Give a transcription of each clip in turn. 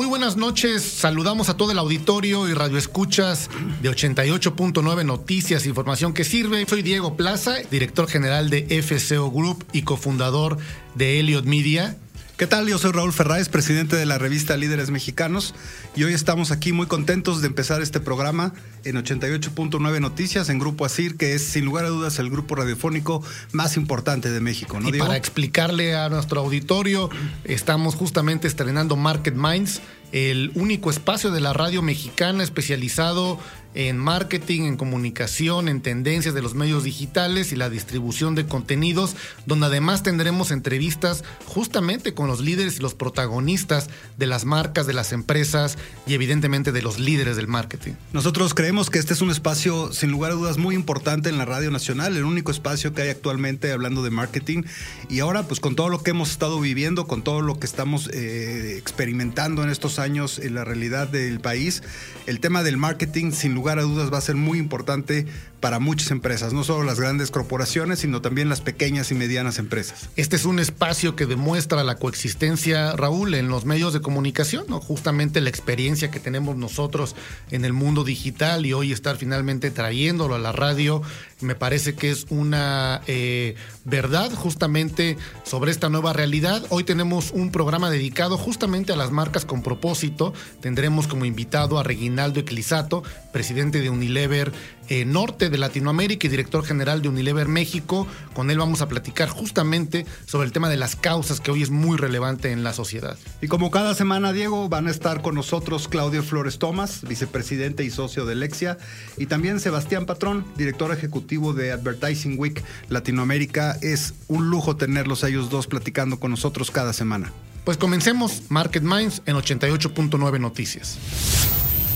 Muy buenas noches, saludamos a todo el auditorio y radioescuchas de 88.9 Noticias, información que sirve. Soy Diego Plaza, director general de FCO Group y cofundador de Elliot Media. ¿Qué tal? Yo soy Raúl Ferráez, presidente de la revista Líderes Mexicanos, y hoy estamos aquí muy contentos de empezar este programa en 88.9 Noticias en Grupo ASIR, que es sin lugar a dudas el grupo radiofónico más importante de México. ¿no, y Diego? para explicarle a nuestro auditorio, estamos justamente estrenando Market Minds, el único espacio de la radio mexicana especializado en marketing, en comunicación, en tendencias de los medios digitales y la distribución de contenidos, donde además tendremos entrevistas justamente con los líderes y los protagonistas de las marcas, de las empresas y evidentemente de los líderes del marketing. Nosotros creemos que este es un espacio sin lugar a dudas muy importante en la radio nacional, el único espacio que hay actualmente hablando de marketing y ahora pues con todo lo que hemos estado viviendo, con todo lo que estamos eh, experimentando en estos años en la realidad del país, el tema del marketing sin lugar a dudas va a ser muy importante para muchas empresas, no solo las grandes corporaciones, sino también las pequeñas y medianas empresas. Este es un espacio que demuestra la coexistencia, Raúl, en los medios de comunicación, ¿no? justamente la experiencia que tenemos nosotros en el mundo digital y hoy estar finalmente trayéndolo a la radio, me parece que es una eh, verdad justamente sobre esta nueva realidad. Hoy tenemos un programa dedicado justamente a las marcas con propósito. Tendremos como invitado a Reginaldo Eclisato, presidente de Unilever eh, Norte de Latinoamérica y director general de Unilever México. Con él vamos a platicar justamente sobre el tema de las causas que hoy es muy relevante en la sociedad. Y como cada semana, Diego, van a estar con nosotros Claudio Flores Tomás, vicepresidente y socio de Lexia, y también Sebastián Patrón, director ejecutivo de Advertising Week Latinoamérica. Es un lujo tenerlos a ellos dos platicando con nosotros cada semana. Pues comencemos Market Minds en 88.9 Noticias.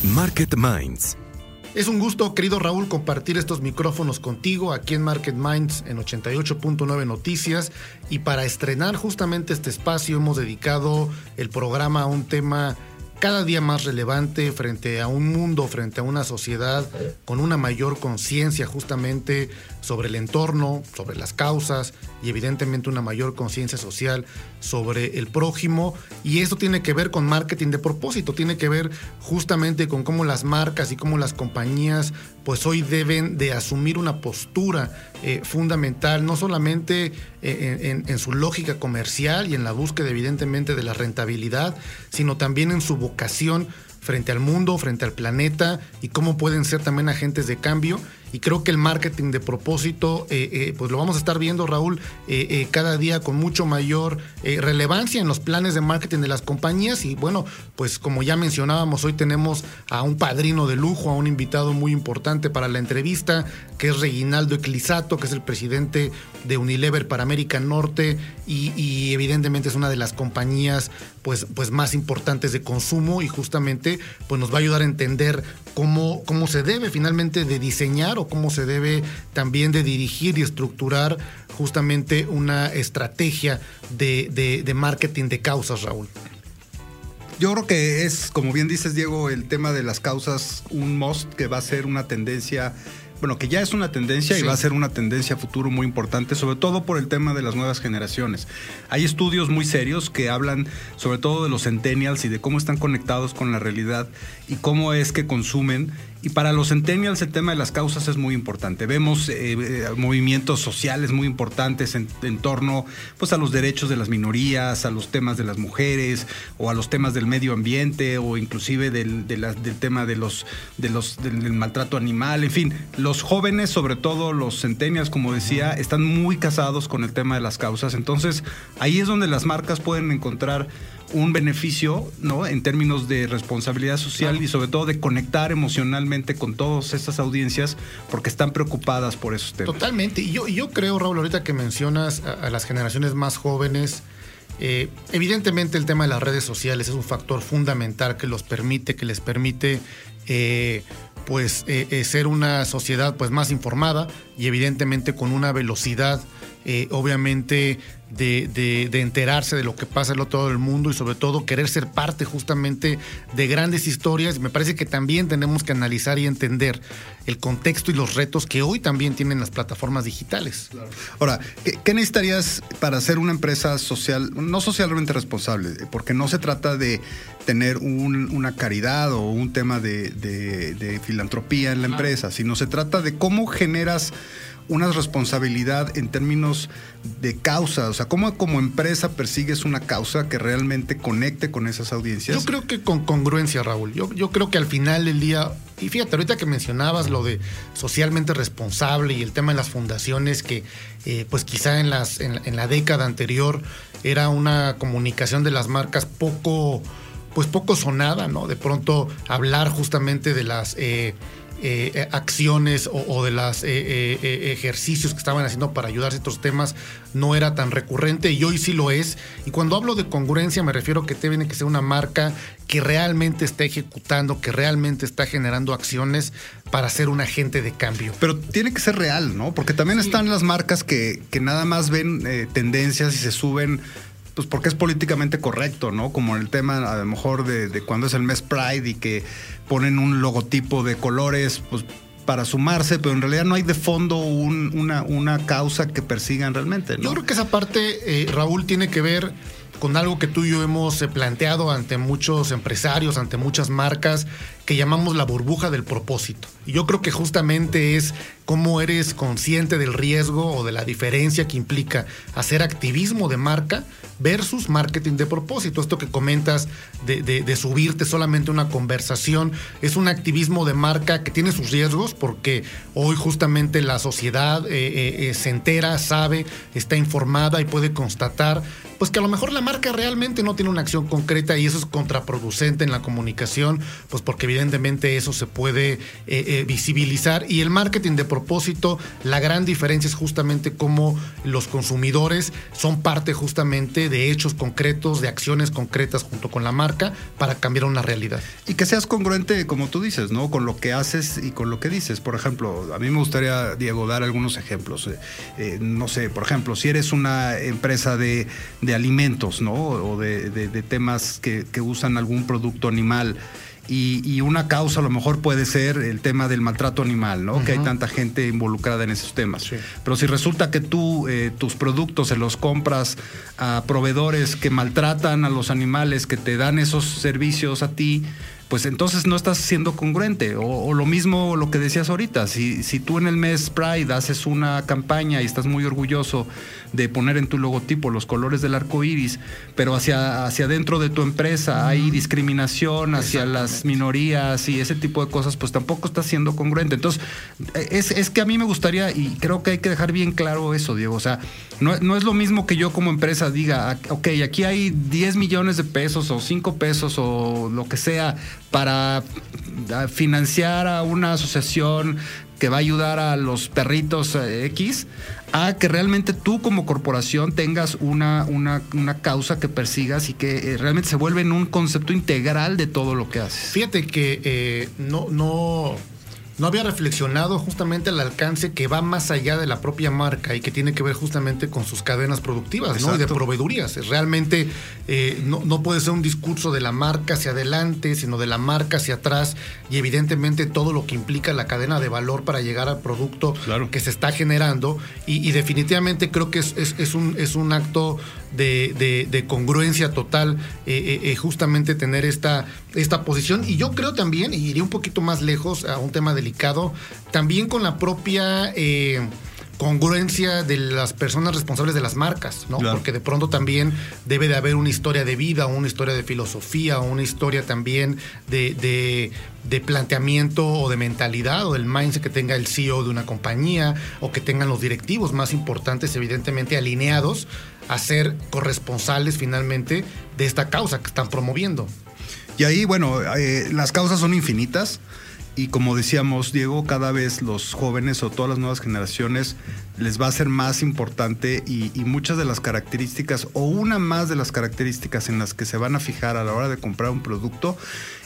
Market Minds. Es un gusto, querido Raúl, compartir estos micrófonos contigo aquí en Market Minds en 88.9 Noticias. Y para estrenar justamente este espacio hemos dedicado el programa a un tema cada día más relevante frente a un mundo, frente a una sociedad con una mayor conciencia justamente sobre el entorno, sobre las causas y evidentemente una mayor conciencia social sobre el prójimo. Y esto tiene que ver con marketing de propósito, tiene que ver justamente con cómo las marcas y cómo las compañías pues hoy deben de asumir una postura eh, fundamental, no solamente eh, en, en, su lógica comercial y en la búsqueda evidentemente de la rentabilidad, sino también en su vocación frente al mundo, frente al planeta y cómo pueden ser también agentes de cambio y creo que el marketing de propósito, eh, eh, pues lo vamos a estar viendo, Raúl, eh, cada día con mucho mayor relevancia en los planes de marketing de las compañías. Y bueno, pues como ya mencionábamos, hoy tenemos a un padrino de lujo, a un invitado muy importante para la entrevista, que es Reginaldo Eclisato, que es el presidente de Unilever para América Norte y, evidentemente es una de las compañías pues, pues más importantes de consumo y justamente pues nos va a ayudar a entender cómo, cómo se debe finalmente de diseñar o cómo se debe también de dirigir y estructurar justamente una estrategia de, de marketing de causas, Raúl. yo creo que es, como bien dices, Diego, el tema de las causas, un must que va a ser una tendencia bueno, que ya es una tendencia y va a ser una tendencia futuro muy importante, sobre todo por el tema de las nuevas generaciones. Hay estudios muy serios que hablan sobre todo de los centennials y de cómo están conectados con la realidad y cómo es que consumen y para los centennials el tema de las causas es muy importante. Vemos eh, eh, movimientos sociales muy importantes en, torno pues, a los derechos de las minorías, a los temas de las mujeres o a los temas del medio ambiente o inclusive del, tema de los, de los, del, maltrato animal. En fin, los jóvenes, sobre todo los centennials, como decía, están muy casados con el tema de las causas. Entonces ahí es donde las marcas pueden encontrar un beneficio, ¿no? En términos de responsabilidad social y sobre todo de conectar emocionalmente con todas estas audiencias porque están preocupadas por esos temas. Totalmente. Y yo, yo creo, Raúl, ahorita que mencionas a, las generaciones más jóvenes, eh, evidentemente el tema de las redes sociales es un factor fundamental que los permite, que les permite eh, pues eh, ser una sociedad pues más informada y evidentemente con una velocidad obviamente de, enterarse de lo que pasa en todo el mundo y sobre todo querer ser parte justamente de grandes historias. Me parece que también tenemos que analizar y entender el contexto y los retos que hoy también tienen las plataformas digitales. Ahora, ¿qué, necesitarías para ser una empresa social, no socialmente responsable? Porque no se trata de tener una caridad o un tema de, de filantropía en la empresa, sino se trata de cómo generas una responsabilidad en términos de causa? O sea, ¿cómo como empresa persigues una causa que realmente conecte con esas audiencias? Yo creo que con congruencia, Raúl. Yo, yo creo que al final del día, y fíjate, ahorita que mencionabas lo de socialmente responsable y el tema de las fundaciones, que eh, pues quizá en, las, en, la década anterior era una comunicación de las marcas poco, pues poco sonada, ¿no? De pronto hablar justamente de las... Eh, eh, eh, acciones o, de los eh, ejercicios que estaban haciendo para ayudar a estos temas no era tan recurrente y hoy sí lo es. Y cuando hablo de congruencia me refiero a que tiene que ser una marca que realmente está ejecutando, que realmente está generando acciones para ser un agente de cambio. Pero tiene que ser real, ¿no? Porque también están las marcas que, que nada más ven tendencias y se suben pues porque es políticamente correcto, ¿no? Como el tema a lo mejor de, cuando es el mes Pride y que ponen un logotipo de colores, pues para sumarse, pero en realidad no hay de fondo una, una causa que persigan realmente. ¿no? Yo creo que esa parte, eh, Raúl, tiene que ver con algo que tú y yo hemos eh, planteado ante muchos empresarios, ante muchas marcas, que llamamos la burbuja del propósito. Y yo creo que justamente es cómo eres consciente del riesgo o de la diferencia que implica hacer activismo de marca versus marketing de propósito. Esto que comentas de, subirte solamente una conversación es un activismo de marca que tiene sus riesgos porque hoy justamente la sociedad eh, eh, se entera, sabe, está informada y puede constatar pues que a lo mejor la marca realmente no tiene una acción concreta y eso es contraproducente en la comunicación, pues porque evidentemente eso se puede eh, eh, visibilizar. Y el marketing de propósito, la gran diferencia es justamente cómo los consumidores son parte justamente de hechos concretos, de acciones concretas junto con la marca para cambiar una realidad. Y que seas congruente, como tú dices, ¿no? Con lo que haces y con lo que dices. Por ejemplo, a mí me gustaría, Diego, dar algunos ejemplos. Eh, no sé, por ejemplo, si eres una empresa de, alimentos, ¿no? O de, temas que, que usan algún producto animal. Y, una causa a lo mejor puede ser el tema del maltrato animal, ¿no? Que hay tanta gente involucrada en esos temas. Pero si resulta que tú eh, tus productos se los compras a proveedores que maltratan a los animales, que te dan esos servicios a ti, pues entonces no estás siendo congruente. O, lo mismo lo que decías ahorita, si, si tú en el mes Pride haces una campaña y estás muy orgulloso de poner en tu logotipo los colores del arco iris, pero hacia, hacia dentro de tu empresa hay discriminación hacia las minorías y ese tipo de cosas, pues tampoco estás siendo congruente. Entonces, es, es que a mí me gustaría, y creo que hay que dejar bien claro eso, Diego. O sea, no, no es lo mismo que yo como empresa diga, ah, ok, aquí hay 10 millones de pesos o 5 pesos o lo que sea para ah, financiar a una asociación que va a ayudar a los perritos eh, X, a que realmente tú como corporación tengas una, una, una causa que persigas y que eh, realmente se vuelve en un concepto integral de todo lo que haces. Fíjate que eh, no, no, no había reflexionado justamente el alcance que va más allá de la propia marca y que tiene que ver justamente con sus cadenas productivas ¿no? y de proveedurías. Realmente eh, no, no, puede ser un discurso de la marca hacia adelante, sino de la marca hacia atrás y evidentemente todo lo que implica la cadena de valor para llegar al producto que se está generando. Y, definitivamente creo que es, es, un, es un acto de, congruencia total eh, eh, justamente tener esta, esta posición. Y yo creo también, y iría un poquito más lejos a un tema delicado, también con la propia congruencia de las personas responsables de las marcas, ¿no? Porque de pronto también debe de haber una historia de vida, una historia de filosofía, una historia también de, de, planteamiento o de mentalidad o del mindset que tenga el CEO de una compañía o que tengan los directivos más importantes, evidentemente alineados a ser corresponsales finalmente de esta causa que están promoviendo. Y ahí, bueno, eh, las causas son infinitas. Y como decíamos, Diego, cada vez los jóvenes o todas las nuevas generaciones les va a ser más importante y, muchas de las características o una más de las características en las que se van a fijar a la hora de comprar un producto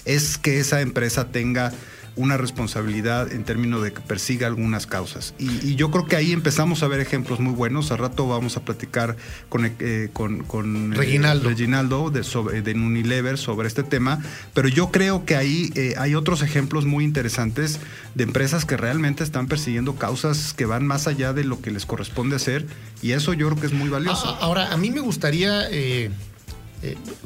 es que esa empresa tenga una responsabilidad en términos de que persiga algunas causas. Y, yo creo que ahí empezamos a ver ejemplos muy buenos. Al rato vamos a platicar con, eh, con, con eh, Reginaldo, Reginaldo de, sobre, de Unilever sobre este tema, pero yo creo que ahí eh, hay otros ejemplos muy interesantes de empresas que realmente están persiguiendo causas que van más allá de lo que les corresponde hacer y eso yo creo que es muy valioso. Ah, ahora, a mí me gustaría...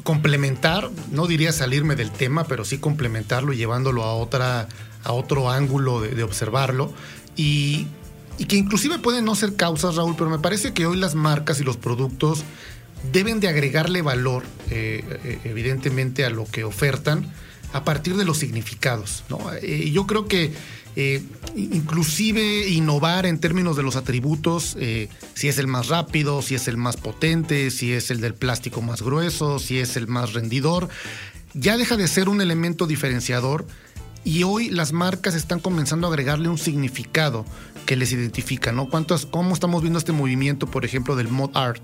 complementar, no diría salirme del tema, pero sí complementarlo y llevándolo a otra a otro ángulo de, observarlo y, que inclusive pueden no ser causas, Raúl, pero me parece que hoy las marcas y los productos deben de agregarle valor, eh, eh, evidentemente, a lo que ofertan a partir de los significados. ¿no? Eh, yo creo que inclusive innovar en términos de los atributos, si es el más rápido, si es el más potente, si es el del plástico más grueso, si es el más rendidor, ya deja de ser un elemento diferenciador y hoy las marcas están comenzando a agregarle un significado que les identifica, ¿no? ¿Cuántos, ¿Cómo estamos viendo este movimiento, por ejemplo, del mod art,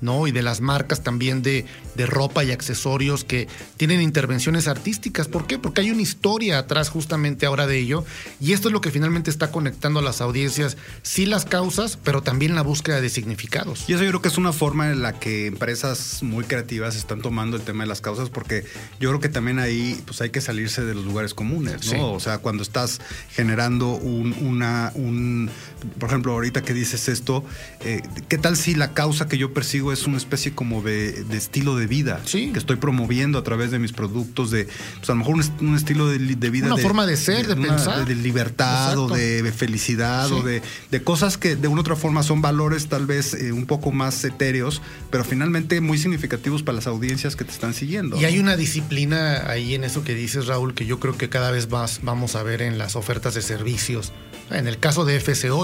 ¿no? Y de las marcas también de, de, ropa y accesorios que tienen intervenciones artísticas. ¿Por qué? Porque hay una historia atrás justamente ahora de ello. Y esto es lo que finalmente está conectando a las audiencias, sí las causas, pero también la búsqueda de significados. Y eso yo creo que es una forma en la que empresas muy creativas están tomando el tema de las causas, porque yo creo que también ahí pues hay que salirse de los lugares comunes. O sea, cuando estás generando un, una, un, por ejemplo, ahorita que dices esto, eh, ¿qué tal si la causa que yo persigo es una especie como de, estilo de vida que estoy promoviendo a través de mis productos, de, pues a lo mejor un, estilo de, vida. Una forma de ser, de, pensar. De, libertad o de felicidad o de, cosas que de una u otra forma son valores tal vez eh, un poco más etéreos, pero finalmente muy significativos para las audiencias que te están siguiendo. Y hay una disciplina ahí en eso que dices, Raúl, que yo creo que cada vez más vamos a ver en las ofertas de servicios. En el caso de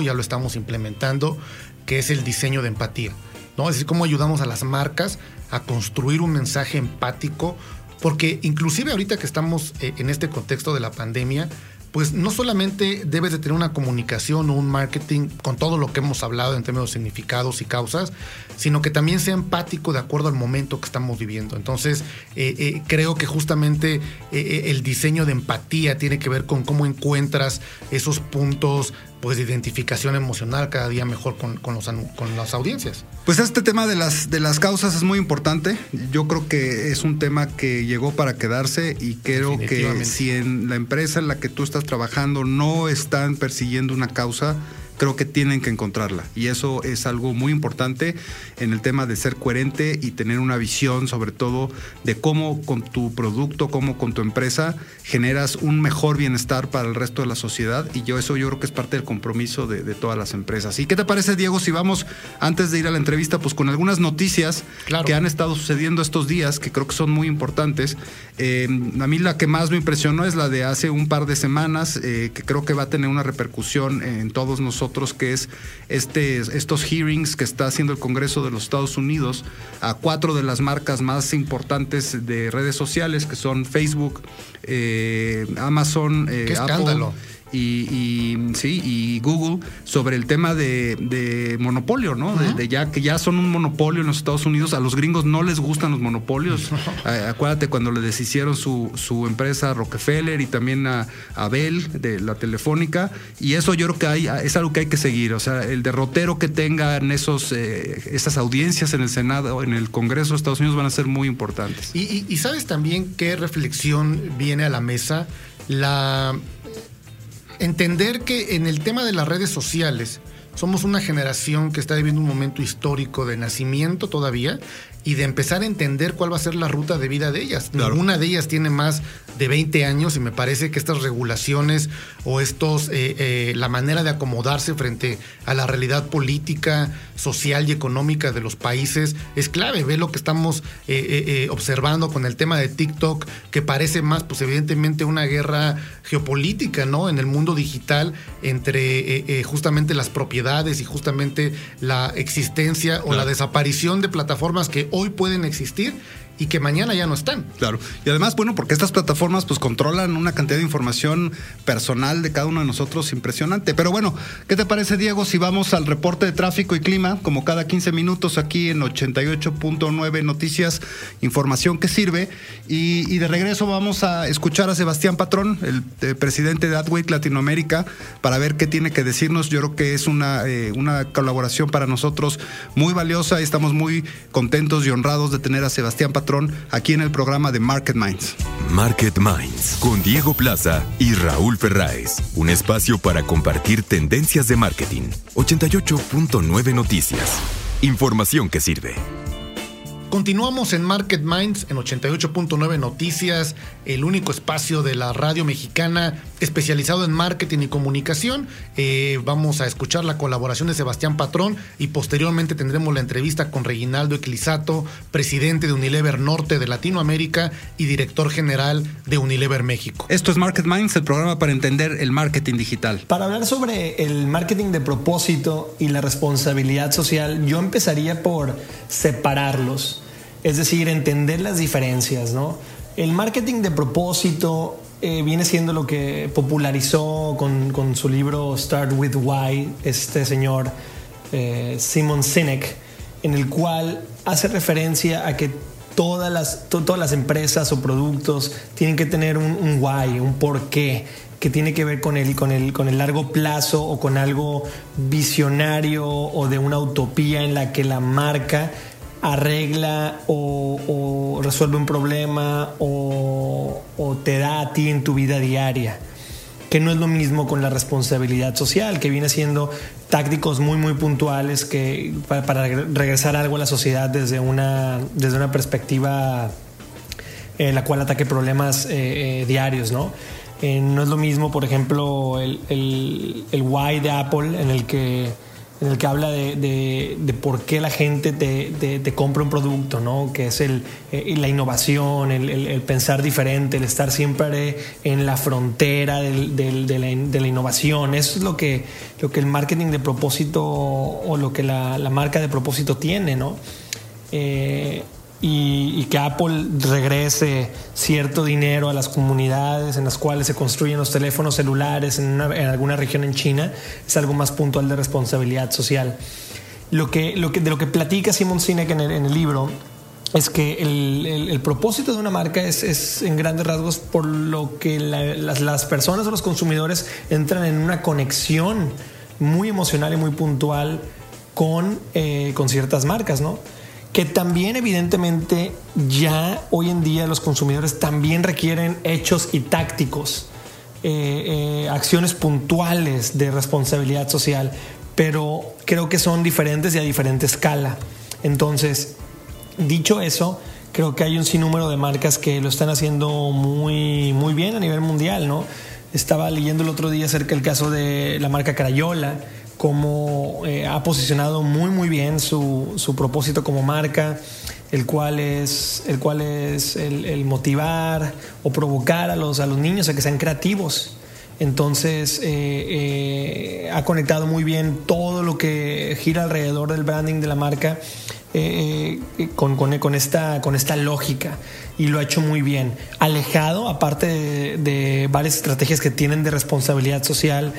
Ya lo estamos implementando, que es el diseño de empatía. ¿no? Es decir, cómo ayudamos a las marcas a construir un mensaje empático, porque inclusive ahorita que estamos eh, en este contexto de la pandemia, pues no solamente debes de tener una comunicación o un marketing con todo lo que hemos hablado en términos de significados y causas, sino que también sea empático de acuerdo al momento que estamos viviendo. Entonces, eh, eh, creo que justamente el diseño de empatía tiene que ver con cómo encuentras esos puntos pues de identificación emocional cada día mejor con, con, los, con las audiencias. Pues este tema de las, de las causas es muy importante. Yo creo que es un tema que llegó para quedarse y creo que si en la empresa en la que tú estás trabajando no están persiguiendo una causa, creo que tienen que encontrarla. Y eso es algo muy importante en el tema de ser coherente y tener una visión sobre todo de cómo con tu producto, cómo con tu empresa generas un mejor bienestar para el resto de la sociedad. Y yo eso yo creo que es parte del compromiso de, todas las empresas. ¿Y qué te parece, Diego, si vamos antes de ir a la entrevista, pues con algunas noticias que han estado sucediendo estos días, que creo que son muy importantes? Eh, a mí la que más me impresionó es la de hace un par de semanas, eh, que creo que va a tener una repercusión en todos nosotros que es este, estos hearings que está haciendo el Congreso de los Estados Unidos a cuatro de las marcas más importantes de redes sociales, que son Facebook, eh, Amazon, eh, Apple y, sí, y Google sobre el tema de, monopolio, ¿no? de, ya que ya son un monopolio en los Estados Unidos. A los gringos no les gustan los monopolios. Acuérdate cuando le deshicieron su, su empresa Rockefeller y también a, a, Bell de la telefónica. Y eso yo creo que hay, es algo que hay que seguir. O sea, el derrotero que tengan esos, eh, esas audiencias en el Senado, en el Congreso de Estados Unidos van a ser muy importantes. y sabes también qué reflexión viene a la mesa. La entender que en el tema de las redes sociales somos una generación que está viviendo un momento histórico de nacimiento todavía y de empezar a entender cuál va a ser la ruta de vida de ellas. Ninguna de ellas tiene más de 20 años y me parece que estas regulaciones o estos, eh, eh, la manera de acomodarse frente a la realidad política, social y económica de los países es clave. Ve lo que estamos eh, observando con el tema de TikTok, que parece más, pues evidentemente, una guerra geopolítica, ¿no? En el mundo digital entre justamente las propiedades y justamente la existencia o la desaparición de plataformas que hoy pueden existir y que mañana ya no están. Claro. Y además, bueno, porque estas plataformas pues controlan una cantidad de información personal de cada uno de nosotros impresionante. Pero bueno, ¿qué te parece, Diego, si vamos al reporte de tráfico y clima, como cada 15 minutos aquí en 88.9 Noticias, información que sirve? Y, de regreso vamos a escuchar a Sebastián Patrón, el, eh, presidente de AdWeek Latinoamérica, para ver qué tiene que decirnos. Yo creo que es una, eh, una colaboración para nosotros muy valiosa y estamos muy contentos y honrados de tener a Sebastián Patrón aquí en el programa de Market Minds. Market Minds con Diego Plaza y Raúl Ferráez. Un espacio para compartir tendencias de marketing. 88.9 Noticias. Información que sirve. Continuamos en Market Minds en 88.9 Noticias, el único espacio de la radio mexicana especializado en marketing y comunicación. Eh, vamos a escuchar la colaboración de Sebastián Patrón y posteriormente tendremos la entrevista con Reginaldo Eclisato, presidente de Unilever Norte de Latinoamérica y director general de Unilever México. Esto es Market Minds, el programa para entender el marketing digital. Para hablar sobre el marketing de propósito y la responsabilidad social, yo empezaría por separarlos es decir, entender las diferencias, ¿no? El marketing de propósito eh, viene siendo lo que popularizó con, su libro Start with Why este señor eh, Simon Sinek, en el cual hace referencia a que todas las, todas las empresas o productos tienen que tener un, un why, un porqué que tiene que ver con el, con, el, con el largo plazo o con algo visionario o de una utopía en la que la marca arregla o, resuelve un problema o, te da a ti en tu vida diaria que no es lo mismo con la responsabilidad social, que viene siendo tácticos muy, muy puntuales que, para, regresar algo a la sociedad desde una, desde una perspectiva en la cual ataque problemas eh, eh, diarios, ¿no? Eh, no es lo mismo, por ejemplo, el, el, el why de Apple, en el que en el que habla de, por qué la gente te, compra un producto, ¿no? que es el, eh, la innovación, el, pensar diferente, el estar siempre en la frontera de, la, innovación. Eso es lo que, lo que el marketing de propósito o lo que la, marca de propósito tiene. ¿no? Eh, y, que Apple regrese cierto dinero a las comunidades en las cuales se construyen los teléfonos celulares en, alguna región en China es algo más puntual de responsabilidad social. Lo que, lo que, de lo que platica Simon Sinek en el, libro es que el, propósito de una marca es, en grandes rasgos por lo que las, personas o los consumidores entran en una conexión muy emocional y muy puntual con, eh, con ciertas marcas, ¿no? Que también evidentemente ya hoy en día los consumidores también requieren hechos y tácticos, eh, eh, acciones puntuales de responsabilidad social, pero creo que son diferentes y a diferente escala. Entonces, dicho eso, creo que hay un sinnúmero de marcas que lo están haciendo muy, muy bien a nivel mundial, ¿no? Estaba leyendo el otro día acerca del caso de la marca Crayola, cómo eh, ha posicionado muy muy bien su, su, propósito como marca, el cual es, el, cual es el, motivar o provocar a los, a los niños a que sean creativos. Entonces eh, ha conectado muy bien todo lo que gira alrededor del branding de la marca con, con, esta, con esta lógica y lo ha hecho muy bien. Alejado, aparte de varias estrategias que tienen de responsabilidad social,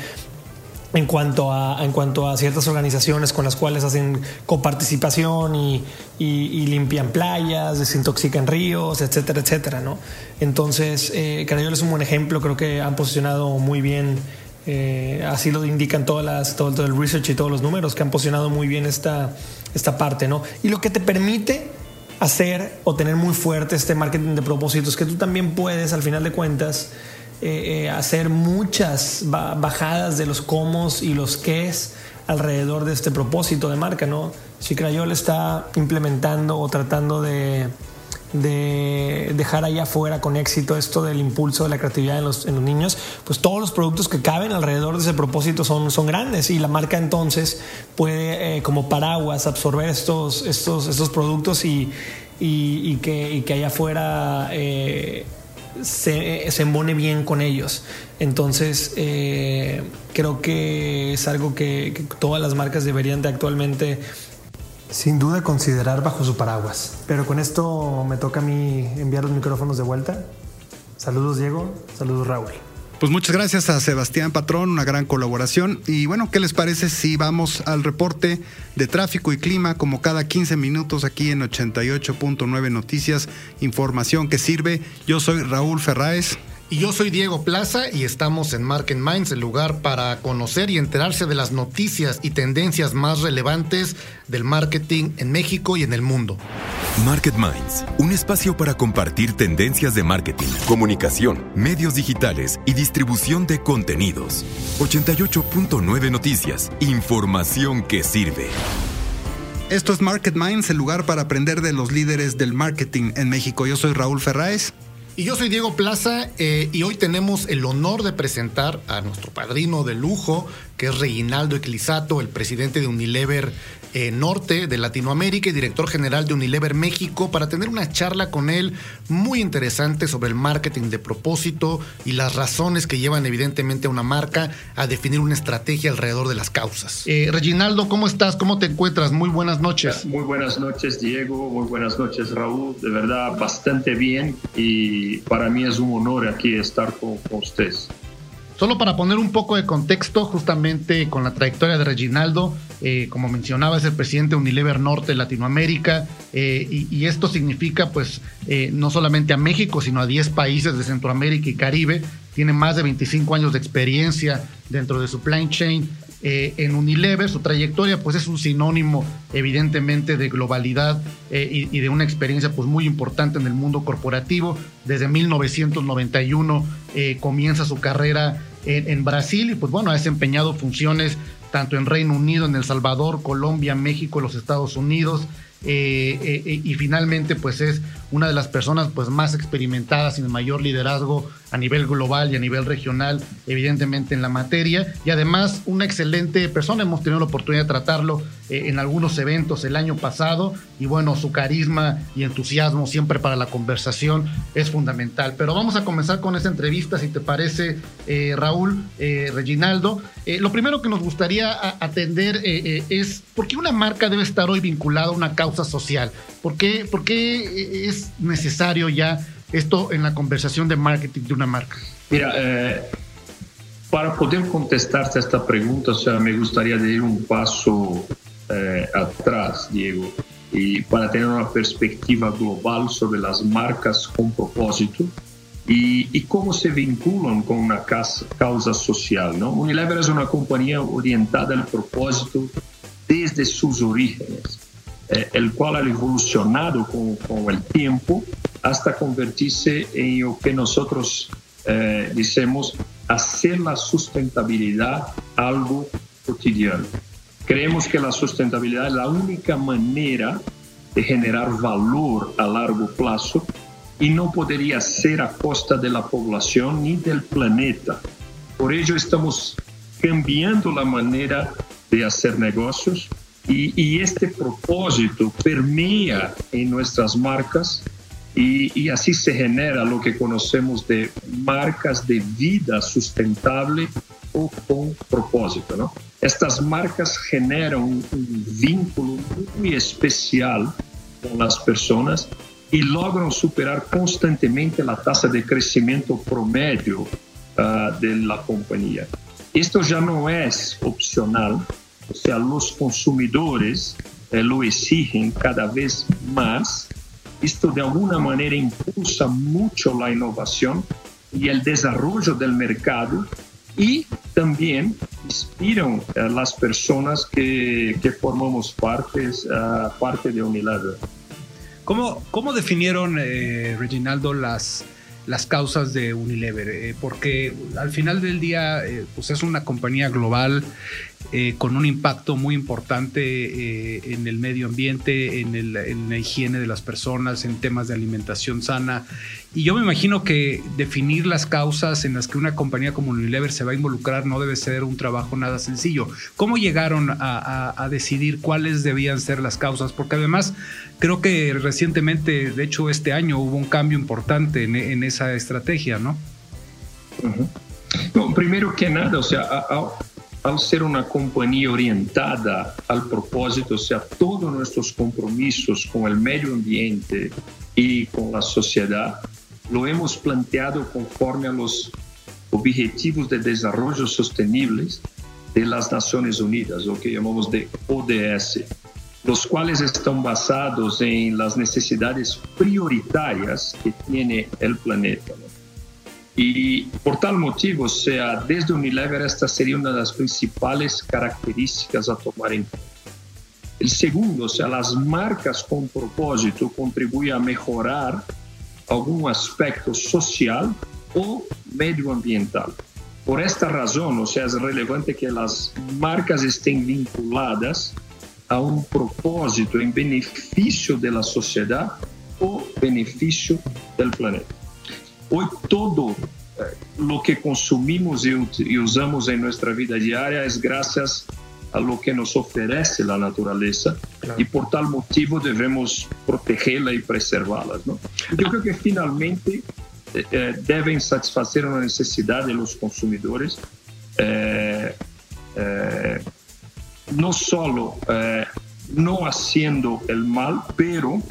en cuanto a, en cuanto a ciertas organizaciones con las cuales hacen coparticipación y, y, limpian playas, desintoxican ríos, etcétera, etcétera, ¿no? Entonces, eh, es un buen ejemplo, creo que han posicionado muy bien, eh, así lo indican todas las, todo, todo, el research y todos los números, que han posicionado muy bien esta, esta parte, ¿no? Y lo que te permite hacer o tener muy fuerte este marketing de propósitos, que tú también puedes, al final de cuentas, eh, eh, hacer muchas bajadas de los cómo y los qués alrededor de este propósito de marca, ¿no? Si Crayol está implementando o tratando de, dejar allá afuera con éxito esto del impulso de la creatividad en los, niños, pues todos los productos que caben alrededor de ese propósito son, son grandes y la marca entonces puede eh, como paraguas absorber estos, estos, estos productos y, que allá afuera se, embone bien con ellos. Entonces, eh, creo que es algo que, todas las marcas deberían de actualmente, sin duda, considerar bajo su paraguas. Pero con esto me toca a mí enviar los micrófonos de vuelta. Saludos Diego, saludos Raúl. Pues muchas gracias a Sebastián Patrón, una gran colaboración. Y bueno, ¿qué les parece si vamos al reporte de tráfico y clima como cada 15 minutos aquí en 88.9 Noticias, información que sirve? Yo soy Raúl Ferráez. Y yo soy Diego Plaza y estamos en Market Minds, el lugar para conocer y enterarse de las noticias y tendencias más relevantes del marketing en México y en el mundo. Market Minds, un espacio para compartir tendencias de marketing, comunicación, medios digitales y distribución de contenidos. 88.9 Noticias, información que sirve. Esto es Market Minds, el lugar para aprender de los líderes del marketing en México. Yo soy Raúl Ferráez. Y yo soy Diego Plaza eh, y hoy tenemos el honor de presentar a nuestro padrino de lujo, que es Reginaldo Eclisato, el presidente de Unilever eh, Norte de Latinoamérica y director general de Unilever México, para tener una charla con él muy interesante sobre el marketing de propósito y las razones que llevan evidentemente a una marca a definir una estrategia alrededor de las causas. Eh, Reginaldo, ¿cómo estás? ¿Cómo te encuentras? Muy buenas noches. Muy buenas noches, Diego. Muy buenas noches, Raúl. De verdad, bastante bien y para mí es un honor aquí estar con ustedes. Solo para poner un poco de contexto, justamente con la trayectoria de Reginaldo, eh, como mencionaba, es el presidente de Unilever Norte Latinoamérica, eh, y, esto significa, pues, eh, no solamente a México, sino a 10 países de Centroamérica y Caribe. Tiene más de 25 años de experiencia dentro de supply chain. En Unilever, su trayectoria pues es un sinónimo evidentemente de globalidad y, y, de una experiencia pues muy importante en el mundo corporativo. Desde 1991 comienza su carrera en, Brasil y pues bueno, ha desempeñado funciones tanto en Reino Unido, en El Salvador, Colombia, México, los Estados Unidos. Eh, eh, y finalmente pues es una de las personas pues más experimentadas y de mayor liderazgo a nivel global y a nivel regional, evidentemente en la materia, y además una excelente persona, hemos tenido la oportunidad de tratarlo eh, en algunos eventos el año pasado, y bueno, su carisma y entusiasmo siempre para la conversación es fundamental. Pero vamos a comenzar con esa entrevista, si te parece, eh, Raúl, eh, Reginaldo. lo primero que nos gustaría atender es por qué una marca debe estar hoy vinculada a una causa social, por por qué es necesario ya esto en la conversación de marketing de una marca? Mira, eh, para poder contestarte esta pregunta, o sea, me gustaría ir un paso eh, atrás, Diego, y para tener una perspectiva global sobre las marcas con propósito y, y cómo se vinculan con una causa, social. ¿no? Unilever es una compañía orientada al propósito desde sus orígenes, eh, el cual ha evolucionado con, el tiempo hasta convertirse en lo que nosotros eh, decimos hacer la sustentabilidad algo cotidiano. Creemos que la sustentabilidad es la única manera de generar valor a largo plazo y no podría ser a costa de la población ni del planeta. Por ello estamos cambiando la manera de hacer negocios y, y este propósito permea en nuestras marcas Y, así se genera lo que conocemos de marcas de vida sustentable o con propósito. ¿no? Estas marcas generan un, vínculo muy especial con las personas y logran superar constantemente la tasa de crecimiento promedio ah, de la compañía. Esto ya no es opcional, o sea, los consumidores eh, lo exigen cada vez más esto de alguna manera impulsa mucho la innovación y el desarrollo del mercado y también inspiran a las personas que, que formamos partes, uh, parte de Unilever. ¿Cómo, cómo definieron, eh, Reginaldo, las, las causas de Unilever? Eh, porque al final del día, eh, pues es una compañía global eh, con un impacto muy importante eh, en el medio ambiente, en, la higiene de las personas, en temas de alimentación sana. Y yo me imagino que definir las causas en las que una compañía como Unilever se va a involucrar no debe ser un trabajo nada sencillo. ¿Cómo llegaron a, decidir cuáles debían ser las causas? Porque además creo que recientemente, de hecho este año, hubo un cambio importante en, esa estrategia, ¿no? primero que nada, o sea, al ser una compañía orientada al propósito, o sea, todos nuestros compromisos con el medio ambiente y con la sociedad, lo hemos planteado conforme a los Objetivos de Desarrollo Sostenibles de las Naciones Unidas, lo que llamamos de ODS, los cuales están basados en las necesidades prioritarias que tiene el planeta. Y por tal motivo, o sea, desde Unilever esta sería una de las principales características a tomar en cuenta. El segundo, o sea, las marcas con propósito contribuyen a mejorar algún aspecto social o medioambiental. Por esta razón, o sea, es relevante que las marcas estén vinculadas a un propósito en beneficio de la sociedad o beneficio del planeta. Hoy todo eh, lo que consumimos y usamos en nuestra vida diaria es gracias a lo que nos ofrece la naturaleza y por tal motivo debemos protegerla y preservarla. ¿no? Yo creo que finalmente eh, eh, deben satisfacer una necesidad de los consumidores, no solo no haciendo el mal, pero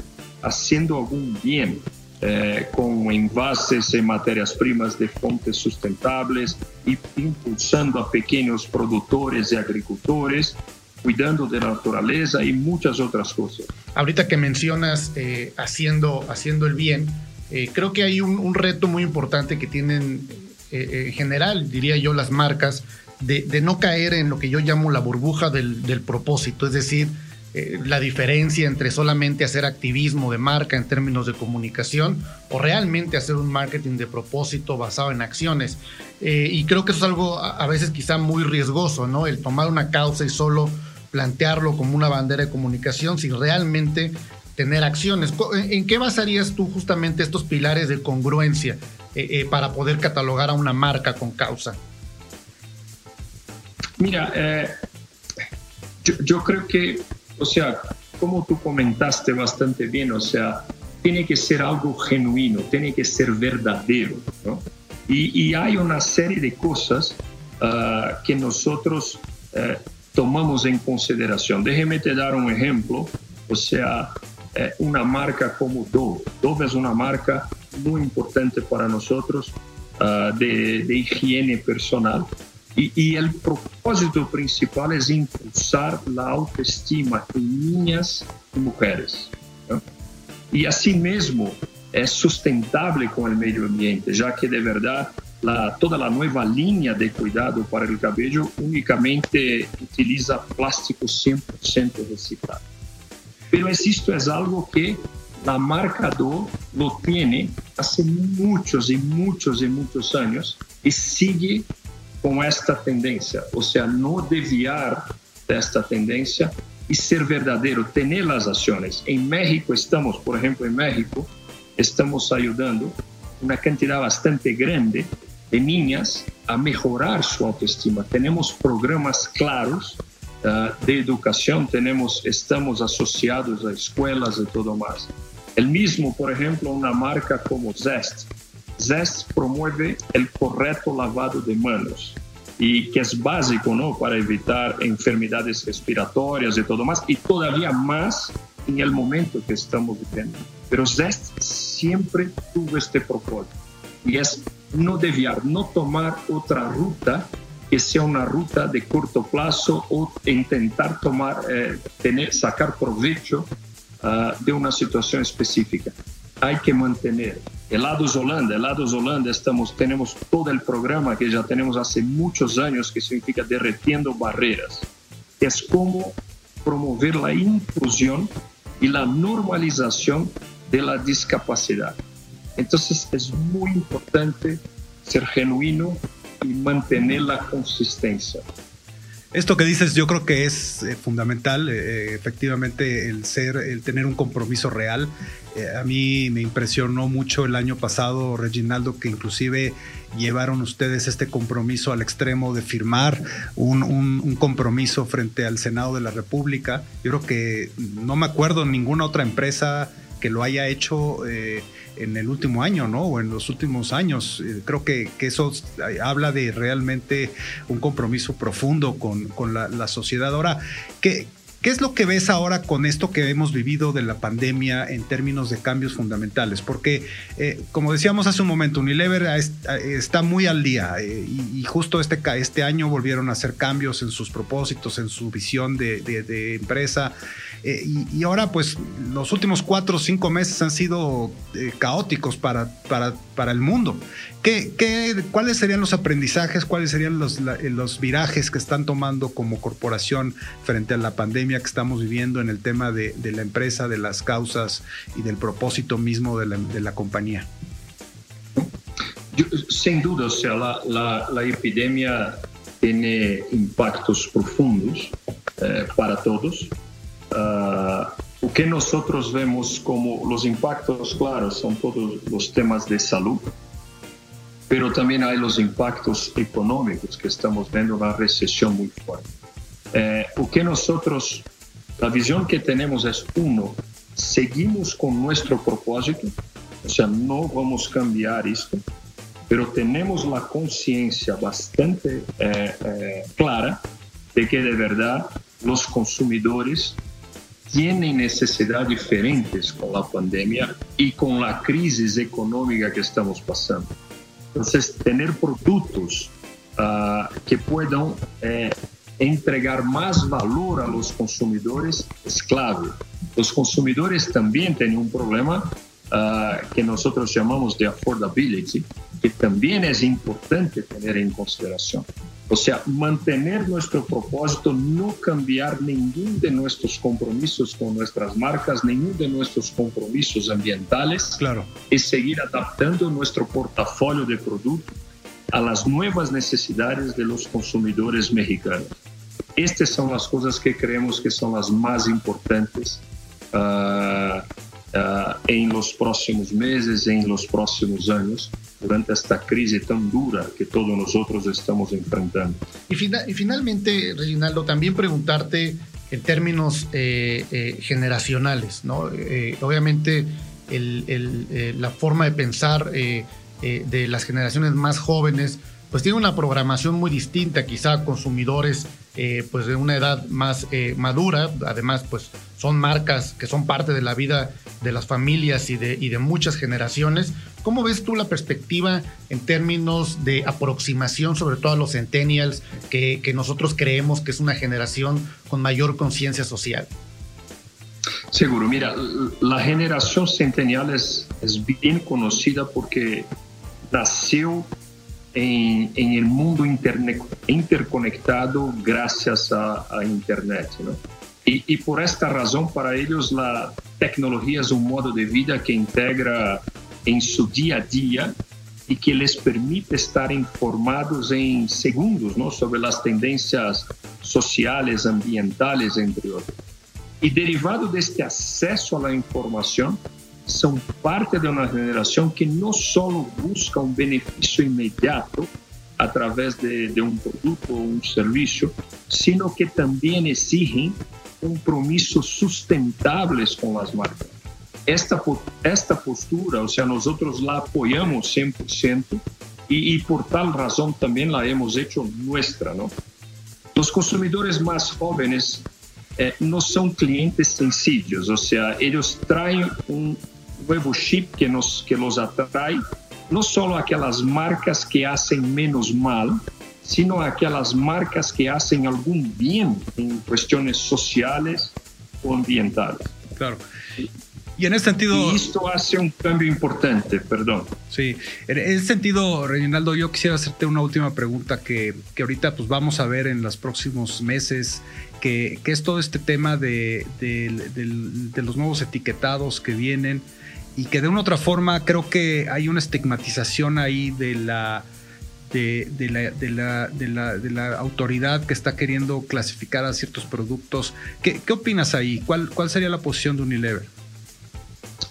haciendo algún bien eh, con envases en materias primas de fuentes sustentables y impulsando a pequeños productores y agricultores, cuidando de la naturaleza y muchas otras cosas. Ahorita que mencionas eh, haciendo, haciendo el bien, eh, creo que hay un, reto muy importante que tienen en general, diría yo, las marcas, de, no caer en lo que yo llamo la burbuja del, del propósito, es decir, eh, la diferencia entre solamente hacer activismo de marca en términos de comunicación o realmente hacer un marketing de propósito basado en acciones. Eh, y creo que eso es algo a, veces quizá muy riesgoso, ¿no? El tomar una causa y solo plantearlo como una bandera de comunicación sin realmente tener acciones. ¿En qué basarías tú justamente estos pilares de congruencia eh, para poder catalogar a una marca con causa? Mira, yo, creo que o sea, como tú comentaste bastante bien, o sea, tiene que ser algo genuino, tiene que ser verdadero, ¿no? Y, hay una serie de cosas ah, que nosotros eh, tomamos en consideración. Déjeme te dar un ejemplo, o sea, eh, una marca como Dove. Dove es una marca muy importante para nosotros ah, de, de higiene personal y, el propósito principal es impulsar la autoestima en niñas y mujeres. Y asimismo es sustentable con el medio ambiente, ya que de verdad la, toda la nueva línea de cuidado para el cabello únicamente utiliza plástico 100% reciclado. Pero esto es algo que la marca Do lo tiene hace muchos y muchos y muchos años y sigue com esta tendência, ou seja, não desviar desta tendência e ser verdadeiro, ter as ações. Em México estamos, por exemplo, em México estamos ajudando uma quantidade bastante grande de niñas a melhorar sua autoestima. Temos programas claros uh, de educação, temos, estamos associados a escolas e tudo mais. El mismo, por ejemplo, una marca como Zest. Zest promueve el correcto lavado de manos y que es básico ¿no? para evitar enfermedades respiratorias y todo más, y todavía más en el momento que estamos viviendo. Pero Zest siempre tuvo este propósito y es no desviar, no tomar otra ruta que sea una ruta de corto plazo o intentar tomar, eh, tener, sacar provecho uh, de una situación específica. Hay que mantener. Helados Holanda, Helados Holanda, estamos, tenemos todo el programa que ya tenemos hace muchos años que significa derretiendo barreras. Es como promover la inclusión y la normalización de la discapacidad. Entonces es muy importante ser genuino y mantener la consistencia. Esto que dices yo creo que es eh, fundamental, eh, efectivamente el ser, el tener un compromiso real. Eh, a mí me impresionó mucho el año pasado, Reginaldo, que inclusive llevaron ustedes este compromiso al extremo de firmar un, un, compromiso frente al Senado de la República. Yo creo que no me acuerdo ninguna otra empresa que lo haya hecho en el último año, ¿no? O en los últimos años. Eh, creo que, eso habla de realmente un compromiso profundo con, la, sociedad. Ahora, ¿qué, ¿Qué es lo que ves ahora con esto que hemos vivido de la pandemia en términos de cambios fundamentales? Porque, eh, como decíamos hace un momento, Unilever está muy al día eh, y, justo este, este año volvieron a hacer cambios en sus propósitos, en su visión de empresa. Eh, y, ahora, pues, los últimos cuatro o cinco meses han sido caóticos para, para, para, el mundo. ¿Qué, qué, cuáles serían los aprendizajes, cuáles serían los, eh, los, virajes que están tomando como corporación frente a la pandemia que estamos viviendo en el tema de, de la empresa, de las causas y del propósito mismo de la, de la compañía? sin duda, o sea, la, la, la epidemia tiene impactos profundos para todos. Uh, que nosotros vemos como los impactos, claro, son todos los temas de salud, pero también hay los impactos económicos que estamos viendo una recesión muy fuerte. Eh, o que nosotros, la visión que tenemos es, uno, seguimos con nuestro propósito, o sea, no vamos a cambiar esto, pero tenemos la conciencia bastante eh, eh, clara de que de verdad los consumidores tienen necesidades diferentes con la pandemia y con la crisis económica que estamos pasando. Entonces, tener productos uh, que puedan eh, entregar más valor a los consumidores es clave. Los consumidores también tienen un problema uh, que nosotros llamamos de affordability, que también es importante tener en consideración. O sea, mantener nuestro propósito, no cambiar ninguno de nuestros compromisos con nuestras marcas, ninguno de nuestros compromisos ambientales. Claro. Y seguir adaptando nuestro portafolio de productos a las nuevas necesidades de los consumidores mexicanos. Estas son las cosas que creemos que son las más importantes uh, uh, en los próximos meses, en los próximos años durante esta crisis tan dura que todos nosotros estamos enfrentando. Y, y finalmente, Reginaldo, también preguntarte en términos eh, eh, generacionales, ¿no? Eh, obviamente el, la forma de pensar de las generaciones más jóvenes, pues tiene una programación muy distinta, quizá consumidores pues de una edad más madura, además pues son marcas que son parte de la vida de las familias y de, y de muchas generaciones. ¿Cómo ves tú la perspectiva en términos de aproximación, sobre todo a los centennials, que, que nosotros creemos que es una generación con mayor conciencia social? Seguro, mira, la generación centennial es, es bien conocida porque nació en, en, el mundo internet, interconectado gracias a, a Internet. ¿no? Y, y, por esta razón, para ellos la tecnología es un modo de vida que integra en su día a día y que les permite estar informados en segundos ¿no? sobre las tendencias sociales, ambientales, entre otros. Y derivado de este acceso a la información, son parte de una generación que no solo busca un beneficio inmediato a través de, de un producto o un servicio, sino que también exigen compromisos sustentables con las marcas. esta, esta postura, o sea, nosotros la apoyamos 100% y, y por tal razón también la hemos hecho nuestra, ¿no? Los consumidores más jóvenes eh, no son clientes sencillos, o sea, ellos traen un nuevo chip que, nos, que los atrae, no solo aquellas marcas que hacen menos mal, sino aquellas marcas que hacen algún bien en cuestiones sociales o ambientales. Claro. Y en ese sentido... Y esto hace un cambio importante, perdón. Sí, en ese sentido, Reginaldo, yo quisiera hacerte una última pregunta que, que ahorita pues vamos a ver en los próximos meses, que, que es todo este tema de, de, de, los nuevos etiquetados que vienen y que de una u otra forma creo que hay una estigmatización ahí de la... De, de, la, de, la, de, la, de la autoridad que está queriendo clasificar a ciertos productos. ¿Qué, qué opinas ahí? ¿Cuál, ¿Cuál sería la posición de Unilever?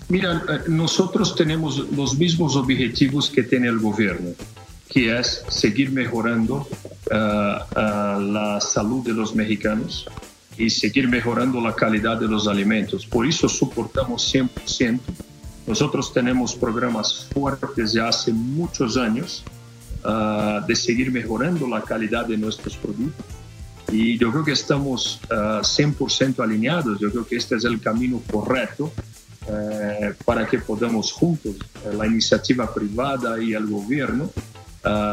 Mira, eh, nosotros tenemos los mismos objetivos que tiene el gobierno, que es seguir mejorando uh, uh, la salud de los mexicanos y seguir mejorando la calidad de los alimentos. Por eso soportamos 100%. Nosotros tenemos programas fuertes ya hace muchos años uh, de seguir mejorando la calidad de nuestros productos. Y yo creo que estamos 100% alineados. Yo creo que este es el camino correcto eh, para que podamos juntos, eh, la iniciativa privada y el gobierno,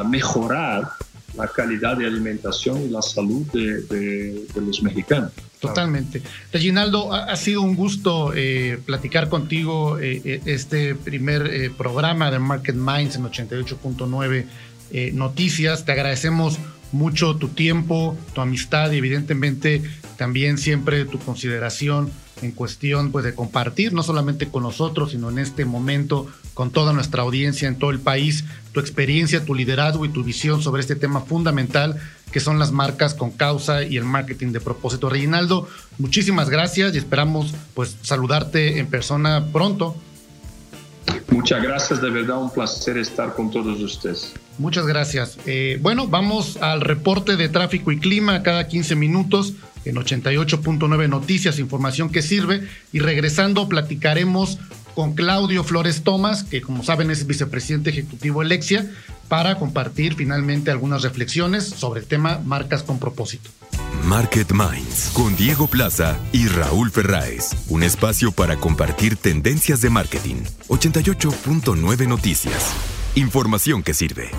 mejorar la calidad de alimentación y la salud de, los mexicanos. Totalmente. Reginaldo, ha, sido un gusto eh, platicar contigo eh, este primer eh, programa de Market Minds en 88.9 Noticias. Te agradecemos mucho tu tiempo, tu amistad y evidentemente también siempre tu consideración en cuestión pues, de compartir, no solamente con nosotros, sino en este momento con toda nuestra audiencia en todo el país, tu experiencia, tu liderazgo y tu visión sobre este tema fundamental que son las marcas con causa y el marketing de propósito. Reginaldo, muchísimas gracias y esperamos pues saludarte en persona pronto. Muchas gracias, de verdad un placer estar con todos ustedes. Muchas gracias. Eh, bueno, vamos al reporte de tráfico y clima cada 15 minutos en 88.9 Noticias, información que sirve. Y regresando, platicaremos con Claudio Flores Tomás, que como saben es vicepresidente ejecutivo Lexia, para compartir finalmente algunas reflexiones sobre el tema marcas con propósito. Market Minds con Diego Plaza y Raúl Ferráez. Un espacio para compartir tendencias de marketing. 88.9 Noticias. Información que sirve.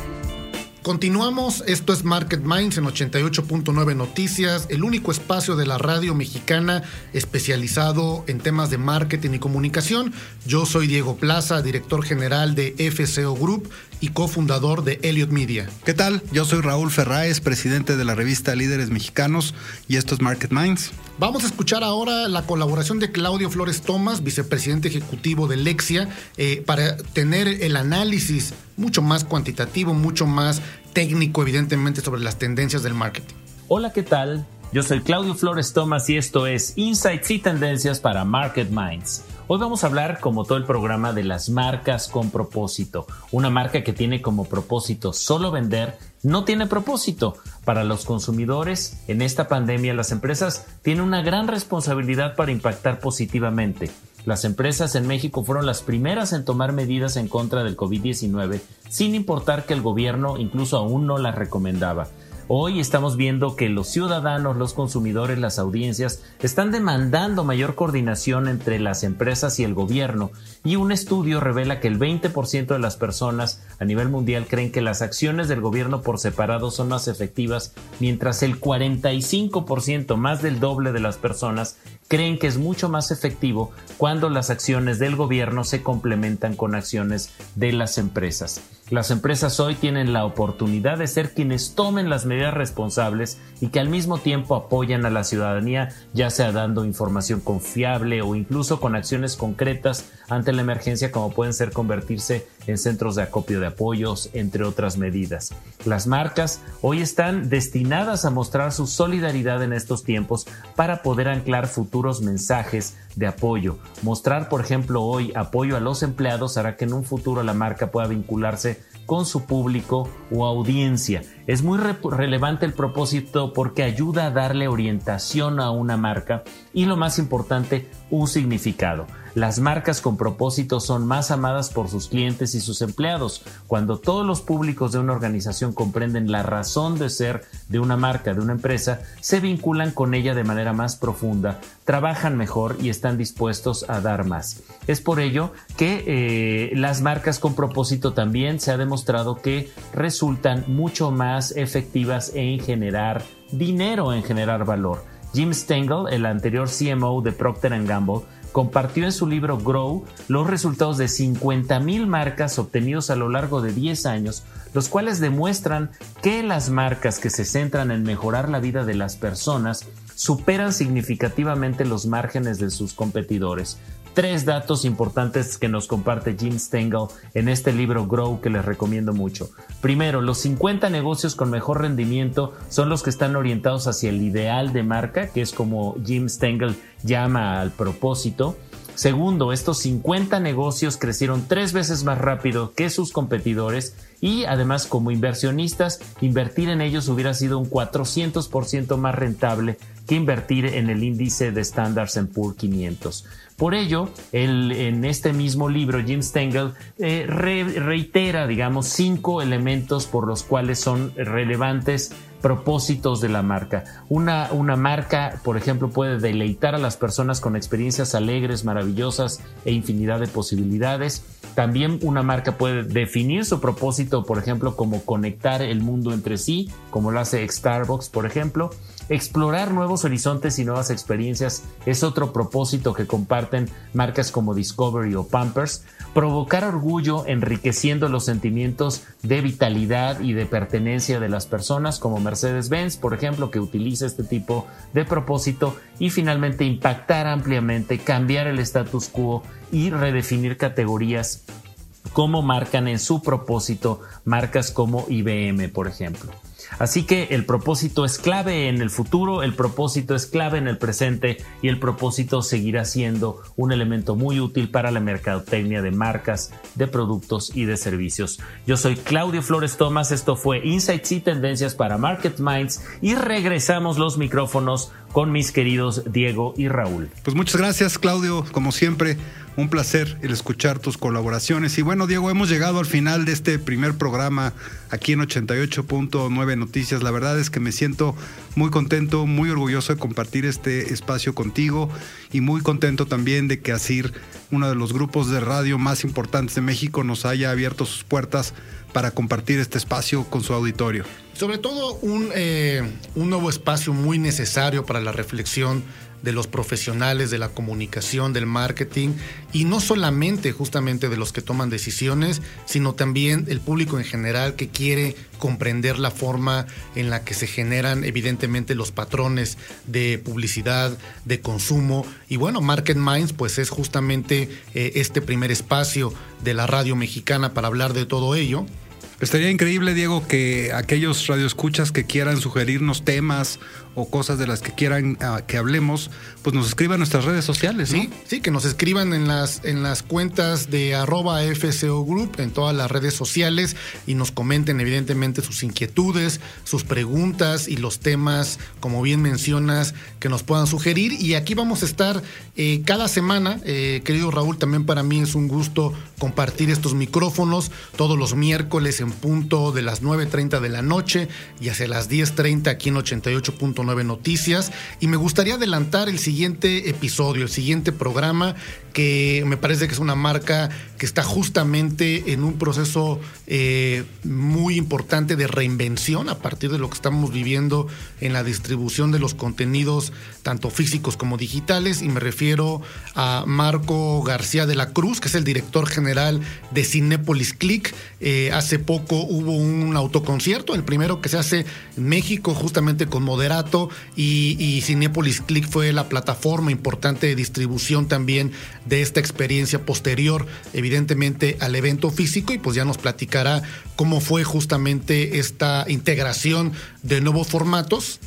Continuamos, esto es Market Minds en 88.9 Noticias, el único espacio de la radio mexicana especializado en temas de marketing y comunicación. Yo soy Diego Plaza, director general de FCO Group y cofundador de Elliot Media. ¿Qué tal? Yo soy Raúl Ferráez, presidente de la revista Líderes Mexicanos y esto es Market Minds. Vamos a escuchar ahora la colaboración de Claudio Flores Tomás, vicepresidente ejecutivo de Lexia, eh, para tener el análisis mucho más cuantitativo, mucho más técnico, evidentemente, sobre las tendencias del marketing. Hola, ¿qué tal? Yo soy Claudio Flores Tomás y esto es Insights y Tendencias para Market Minds. Hoy vamos a hablar, como todo el programa, de las marcas con propósito. Una marca que tiene como propósito solo vender no tiene propósito. Para los consumidores, en esta pandemia las empresas tienen una gran responsabilidad para impactar positivamente. Las empresas en México fueron las primeras en tomar medidas en contra del COVID-19, sin importar que el gobierno incluso aún no las recomendaba. Hoy estamos viendo que los ciudadanos, los consumidores, las audiencias están demandando mayor coordinación entre las empresas y el gobierno. Y un estudio revela que el 20% de las personas a nivel mundial creen que las acciones del gobierno por separado son más efectivas, mientras el 45%, más del doble de las personas, creen que es mucho más efectivo cuando las acciones del gobierno se complementan con acciones de las empresas. Las empresas hoy tienen la oportunidad de ser quienes tomen las medidas responsables y que al mismo tiempo apoyan a la ciudadanía, ya sea dando información confiable o incluso con acciones concretas ante la emergencia como pueden ser convertirse en centros de acopio de apoyos, entre otras medidas. Las marcas hoy están destinadas a mostrar su solidaridad en estos tiempos para poder anclar futuros mensajes de apoyo. Mostrar, por ejemplo, hoy apoyo a los empleados hará que en un futuro la marca pueda vincularse con su público o audiencia. Es muy re relevante el propósito porque ayuda a darle orientación a una marca y lo más importante, un significado. Las marcas con propósito son más amadas por sus clientes y sus empleados. Cuando todos los públicos de una organización comprenden la razón de ser de una marca, de una empresa, se vinculan con ella de manera más profunda, trabajan mejor y están dispuestos a dar más. Es por ello que eh, las marcas con propósito también se ha demostrado que resultan mucho más efectivas en generar dinero, en generar valor. Jim Stengel, el anterior CMO de Procter Gamble, compartió en su libro Grow los resultados de 50.000 marcas obtenidos a lo largo de 10 años, los cuales demuestran que las marcas que se centran en mejorar la vida de las personas superan significativamente los márgenes de sus competidores, tres datos importantes que nos comparte Jim Stengel en este libro Grow que les recomiendo mucho. Primero, los 50 negocios con mejor rendimiento son los que están orientados hacia el ideal de marca, que es como Jim Stengel llama al propósito. Segundo, estos 50 negocios crecieron tres veces más rápido que sus competidores y además como inversionistas, invertir en ellos hubiera sido un 400% más rentable que invertir en el índice de Standards Poor's 500. Por ello, en este mismo libro, Jim Stengel eh, reitera, digamos, cinco elementos por los cuales son relevantes propósitos de la marca. Una, una marca, por ejemplo, puede deleitar a las personas con experiencias alegres, maravillosas e infinidad de posibilidades. También una marca puede definir su propósito, por ejemplo, como conectar el mundo entre sí, como lo hace Starbucks, por ejemplo. Explorar nuevos horizontes y nuevas experiencias es otro propósito que comparten marcas como Discovery o Pampers. Provocar orgullo enriqueciendo los sentimientos de vitalidad y de pertenencia de las personas como Mercedes-Benz, por ejemplo, que utiliza este tipo de propósito. Y finalmente impactar ampliamente, cambiar el status quo y redefinir categorías como marcan en su propósito marcas como IBM, por ejemplo. Así que el propósito es clave en el futuro, el propósito es clave en el presente y el propósito seguirá siendo un elemento muy útil para la mercadotecnia de marcas, de productos y de servicios. Yo soy Claudio Flores Tomás, esto fue Insights y Tendencias para Market Minds y regresamos los micrófonos con mis queridos Diego y Raúl. Pues muchas gracias Claudio, como siempre un placer el escuchar tus colaboraciones. Y bueno, Diego, hemos llegado al final de este primer programa aquí en 88.9 Noticias. La verdad es que me siento muy contento, muy orgulloso de compartir este espacio contigo y muy contento también de que ASIR, uno de los grupos de radio más importantes de México, nos haya abierto sus puertas para compartir este espacio con su auditorio. Sobre todo un, eh, un nuevo espacio muy necesario para la reflexión de los profesionales de la comunicación, del marketing, y no solamente justamente de los que toman decisiones, sino también el público en general que quiere comprender la forma en la que se generan evidentemente los patrones de publicidad, de consumo. Y bueno, Market Minds pues es justamente eh, este primer espacio de la radio mexicana para hablar de todo ello. Estaría increíble, Diego, que aquellos radioescuchas que quieran sugerirnos temas o cosas de las que quieran ah, que hablemos, pues nos escriban en nuestras redes sociales, Sí, sí, que nos escriban en las, en las cuentas de arroba FCO Group, en todas las redes sociales, y nos comenten evidentemente sus inquietudes, sus preguntas y los temas, como bien mencionas, que nos puedan sugerir. Y aquí vamos a estar eh, cada semana, eh, querido Raúl, también para mí es un gusto compartir estos micrófonos todos los miércoles en punto de las 9.30 de la noche y hacia las 10.30 aquí en 88. 9 Noticias y me gustaría adelantar el siguiente episodio, el siguiente programa que me parece que es una marca que está justamente en un proceso eh, muy importante de reinvención a partir de lo que estamos viviendo en la distribución de los contenidos tanto físicos como digitales y me refiero a Marco García de la Cruz que es el director general de Cinepolis Click. Eh, hace poco hubo un autoconcierto, el primero que se hace en México justamente con Moderato y, y Cinepolis Click fue la plataforma importante de distribución también de esta experiencia posterior, evidentemente, al evento físico y pues ya nos platicará cómo fue justamente esta integración de nuevos formatos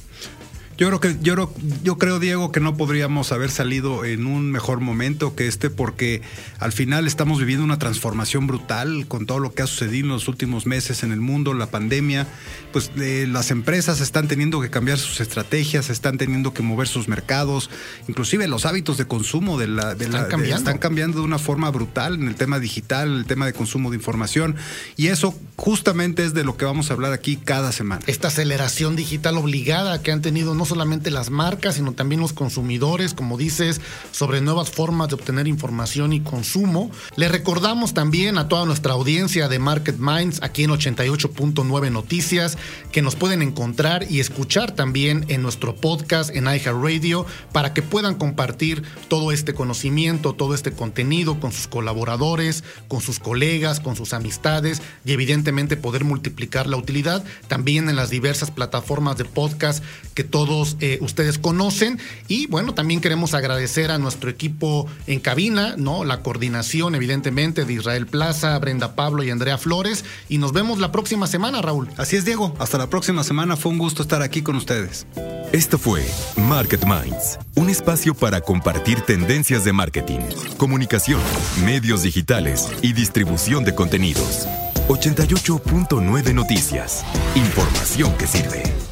Yo creo que yo, yo creo Diego que no podríamos haber salido en un mejor momento que este porque al final estamos viviendo una transformación brutal con todo lo que ha sucedido en los últimos meses en el mundo, la pandemia, pues eh, las empresas están teniendo que cambiar sus estrategias, están teniendo que mover sus mercados, inclusive los hábitos de consumo de la, están, cambiando. están cambiando de una forma brutal en el tema digital, en el tema de consumo de información y eso justamente es de lo que vamos a hablar aquí cada semana. Esta aceleración digital obligada que han tenido no solamente las marcas, sino también los consumidores, como dices, sobre nuevas formas de obtener información y consumo. Le recordamos también a toda nuestra audiencia de Market Minds aquí en 88.9 Noticias que nos pueden encontrar y escuchar también en nuestro podcast en iHeartRadio para que puedan compartir todo este conocimiento, todo este contenido con sus colaboradores, con sus colegas, con sus amistades y evidentemente poder multiplicar la utilidad también en las diversas plataformas de podcast que todos eh, ustedes conocen. Y bueno, también queremos agradecer a nuestro equipo en cabina, ¿no? La coordinación, evidentemente, de Israel Plaza, Brenda Pablo y Andrea Flores. Y nos vemos la próxima semana, Raúl. Así es, Diego. Hasta la próxima semana. Fue un gusto estar aquí con ustedes. Esto fue Market Minds, un espacio para compartir tendencias de marketing, comunicación, medios digitales y distribución de contenidos. 88.9 Noticias. Información que sirve.